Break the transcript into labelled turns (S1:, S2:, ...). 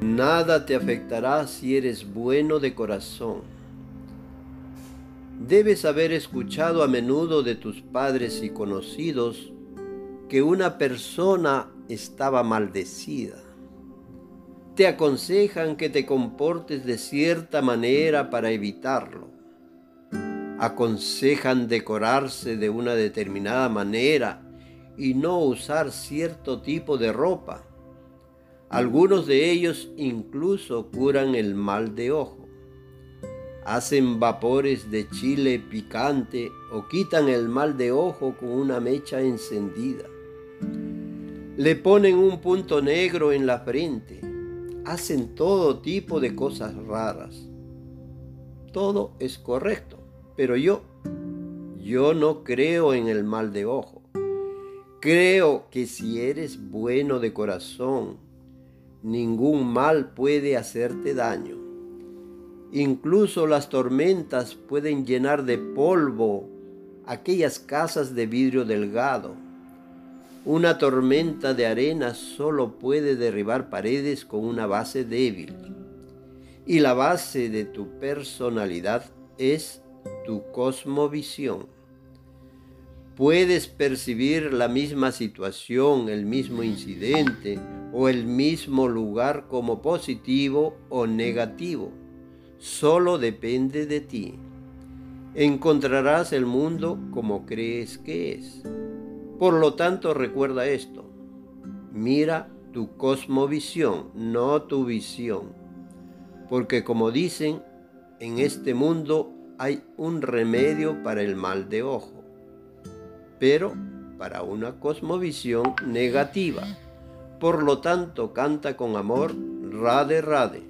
S1: Nada te afectará si eres bueno de corazón. Debes haber escuchado a menudo de tus padres y conocidos que una persona estaba maldecida. Te aconsejan que te comportes de cierta manera para evitarlo. Aconsejan decorarse de una determinada manera y no usar cierto tipo de ropa algunos de ellos incluso curan el mal de ojo. Hacen vapores de chile picante o quitan el mal de ojo con una mecha encendida. Le ponen un punto negro en la frente. Hacen todo tipo de cosas raras. Todo es correcto, pero yo, yo no creo en el mal de ojo. Creo que si eres bueno de corazón, ningún mal puede hacerte daño. Incluso las tormentas pueden llenar de polvo aquellas casas de vidrio delgado. Una tormenta de arena solo puede derribar paredes con una base débil. Y la base de tu personalidad es tu cosmovisión. Puedes percibir la misma situación, el mismo incidente o el mismo lugar como positivo o negativo. Solo depende de ti. Encontrarás el mundo como crees que es. Por lo tanto, recuerda esto. Mira tu cosmovisión, no tu visión. Porque como dicen, en este mundo hay un remedio para el mal de ojo, pero para una cosmovisión negativa. Por lo tanto, canta con amor, rade, rade.